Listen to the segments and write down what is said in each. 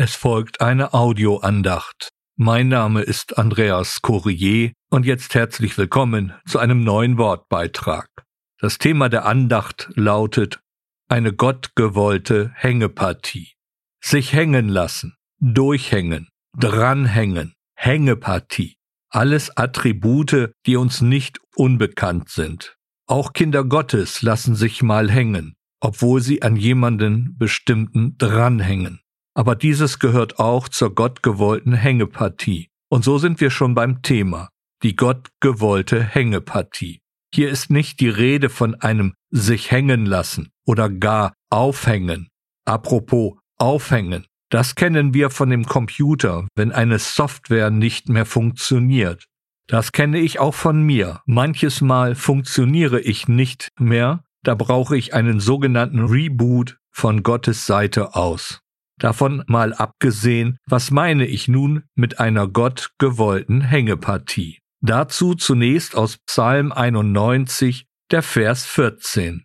Es folgt eine Audioandacht. Mein Name ist Andreas Courier und jetzt herzlich willkommen zu einem neuen Wortbeitrag. Das Thema der Andacht lautet eine gottgewollte Hängepartie. Sich hängen lassen, durchhängen, dranhängen, Hängepartie. Alles Attribute, die uns nicht unbekannt sind. Auch Kinder Gottes lassen sich mal hängen, obwohl sie an jemanden bestimmten dranhängen aber dieses gehört auch zur gottgewollten Hängepartie. Und so sind wir schon beim Thema, die gottgewollte Hängepartie. Hier ist nicht die Rede von einem sich hängen lassen oder gar aufhängen. Apropos aufhängen. Das kennen wir von dem Computer, wenn eine Software nicht mehr funktioniert. Das kenne ich auch von mir. Manches Mal funktioniere ich nicht mehr, da brauche ich einen sogenannten Reboot von Gottes Seite aus. Davon mal abgesehen, was meine ich nun mit einer Gott gewollten Hängepartie? Dazu zunächst aus Psalm 91, der Vers 14.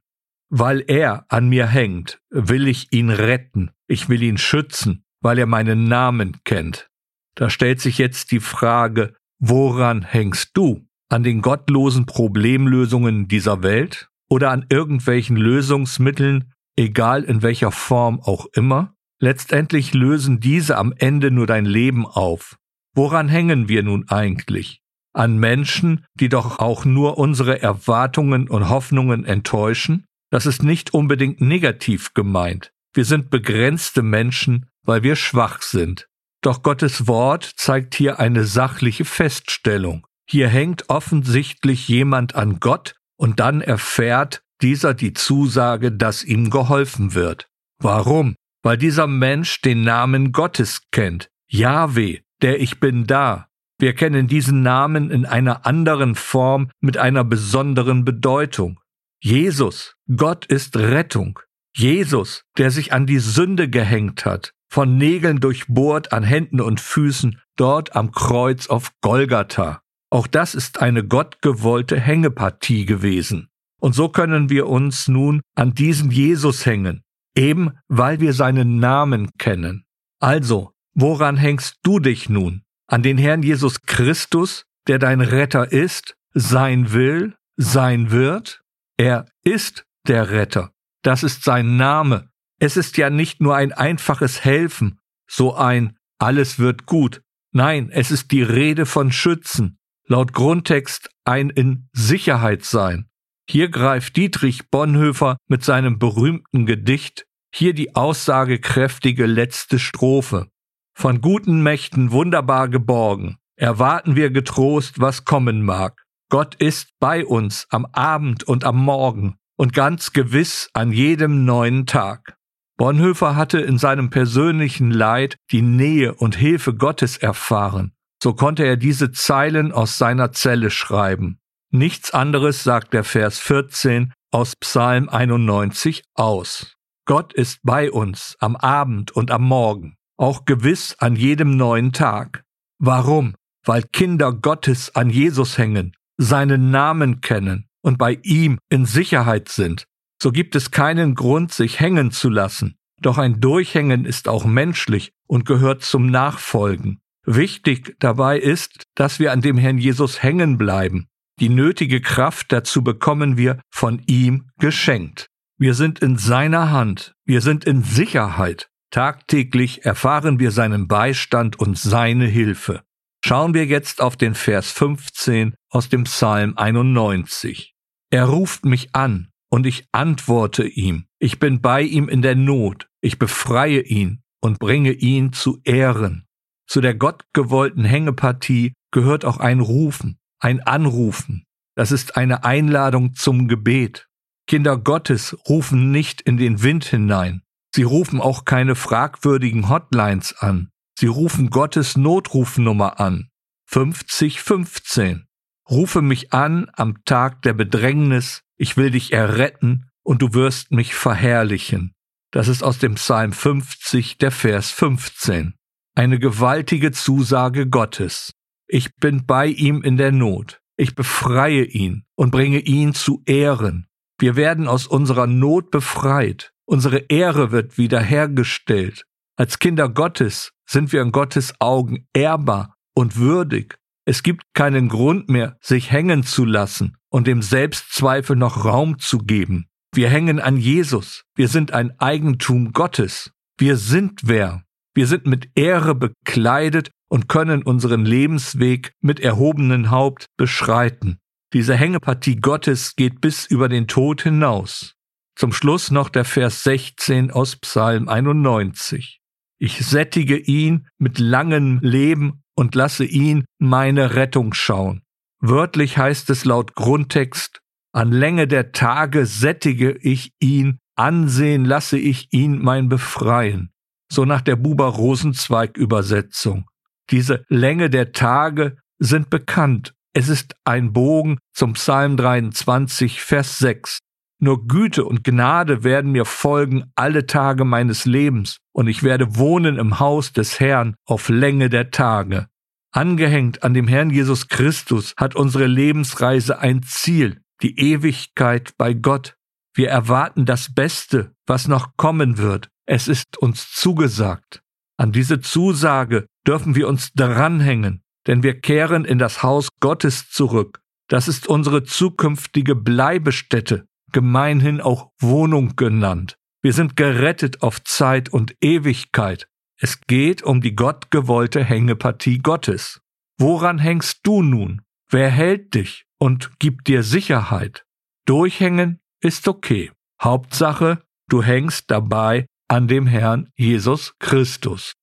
Weil er an mir hängt, will ich ihn retten, ich will ihn schützen, weil er meinen Namen kennt. Da stellt sich jetzt die Frage, woran hängst du? An den gottlosen Problemlösungen dieser Welt? Oder an irgendwelchen Lösungsmitteln, egal in welcher Form auch immer? Letztendlich lösen diese am Ende nur dein Leben auf. Woran hängen wir nun eigentlich? An Menschen, die doch auch nur unsere Erwartungen und Hoffnungen enttäuschen? Das ist nicht unbedingt negativ gemeint. Wir sind begrenzte Menschen, weil wir schwach sind. Doch Gottes Wort zeigt hier eine sachliche Feststellung. Hier hängt offensichtlich jemand an Gott und dann erfährt dieser die Zusage, dass ihm geholfen wird. Warum? Weil dieser Mensch den Namen Gottes kennt. Yahweh, der Ich bin da. Wir kennen diesen Namen in einer anderen Form mit einer besonderen Bedeutung. Jesus, Gott ist Rettung. Jesus, der sich an die Sünde gehängt hat, von Nägeln durchbohrt an Händen und Füßen, dort am Kreuz auf Golgatha. Auch das ist eine gottgewollte Hängepartie gewesen. Und so können wir uns nun an diesen Jesus hängen, eben weil wir seinen Namen kennen. Also, woran hängst du dich nun? An den Herrn Jesus Christus, der dein Retter ist, sein will, sein wird? Er ist der Retter. Das ist sein Name. Es ist ja nicht nur ein einfaches Helfen, so ein alles wird gut. Nein, es ist die Rede von Schützen. Laut Grundtext ein in Sicherheit sein. Hier greift Dietrich Bonhoeffer mit seinem berühmten Gedicht hier die aussagekräftige letzte Strophe. Von guten Mächten wunderbar geborgen, erwarten wir getrost, was kommen mag. Gott ist bei uns am Abend und am Morgen und ganz gewiss an jedem neuen Tag. Bonhoeffer hatte in seinem persönlichen Leid die Nähe und Hilfe Gottes erfahren. So konnte er diese Zeilen aus seiner Zelle schreiben. Nichts anderes sagt der Vers 14 aus Psalm 91 aus. Gott ist bei uns am Abend und am Morgen, auch gewiss an jedem neuen Tag. Warum? Weil Kinder Gottes an Jesus hängen, seinen Namen kennen und bei ihm in Sicherheit sind. So gibt es keinen Grund, sich hängen zu lassen. Doch ein Durchhängen ist auch menschlich und gehört zum Nachfolgen. Wichtig dabei ist, dass wir an dem Herrn Jesus hängen bleiben. Die nötige Kraft dazu bekommen wir von ihm geschenkt. Wir sind in seiner Hand, wir sind in Sicherheit. Tagtäglich erfahren wir seinen Beistand und seine Hilfe. Schauen wir jetzt auf den Vers 15 aus dem Psalm 91. Er ruft mich an, und ich antworte ihm. Ich bin bei ihm in der Not, ich befreie ihn und bringe ihn zu Ehren. Zu der gottgewollten Hängepartie gehört auch ein Rufen, ein Anrufen. Das ist eine Einladung zum Gebet. Kinder Gottes rufen nicht in den Wind hinein. Sie rufen auch keine fragwürdigen Hotlines an. Sie rufen Gottes Notrufnummer an. 5015. Rufe mich an am Tag der Bedrängnis, ich will dich erretten und du wirst mich verherrlichen. Das ist aus dem Psalm 50, der Vers 15. Eine gewaltige Zusage Gottes. Ich bin bei ihm in der Not. Ich befreie ihn und bringe ihn zu Ehren. Wir werden aus unserer Not befreit. Unsere Ehre wird wiederhergestellt. Als Kinder Gottes sind wir in Gottes Augen ehrbar und würdig. Es gibt keinen Grund mehr, sich hängen zu lassen und dem Selbstzweifel noch Raum zu geben. Wir hängen an Jesus. Wir sind ein Eigentum Gottes. Wir sind wer. Wir sind mit Ehre bekleidet und können unseren Lebensweg mit erhobenen Haupt beschreiten. Diese Hängepartie Gottes geht bis über den Tod hinaus. Zum Schluss noch der Vers 16 aus Psalm 91. Ich sättige ihn mit langem Leben und lasse ihn meine Rettung schauen. Wörtlich heißt es laut Grundtext, an Länge der Tage sättige ich ihn, ansehen lasse ich ihn mein Befreien. So nach der Buber Rosenzweig Übersetzung. Diese Länge der Tage sind bekannt. Es ist ein Bogen zum Psalm 23, Vers 6. Nur Güte und Gnade werden mir folgen alle Tage meines Lebens, und ich werde wohnen im Haus des Herrn auf Länge der Tage. Angehängt an dem Herrn Jesus Christus hat unsere Lebensreise ein Ziel, die Ewigkeit bei Gott. Wir erwarten das Beste, was noch kommen wird. Es ist uns zugesagt. An diese Zusage dürfen wir uns dranhängen, denn wir kehren in das Haus Gottes zurück. Das ist unsere zukünftige Bleibestätte gemeinhin auch Wohnung genannt. Wir sind gerettet auf Zeit und Ewigkeit. Es geht um die gottgewollte Hängepartie Gottes. Woran hängst du nun? Wer hält dich und gibt dir Sicherheit? Durchhängen ist okay. Hauptsache, du hängst dabei an dem Herrn Jesus Christus.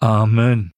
Amen.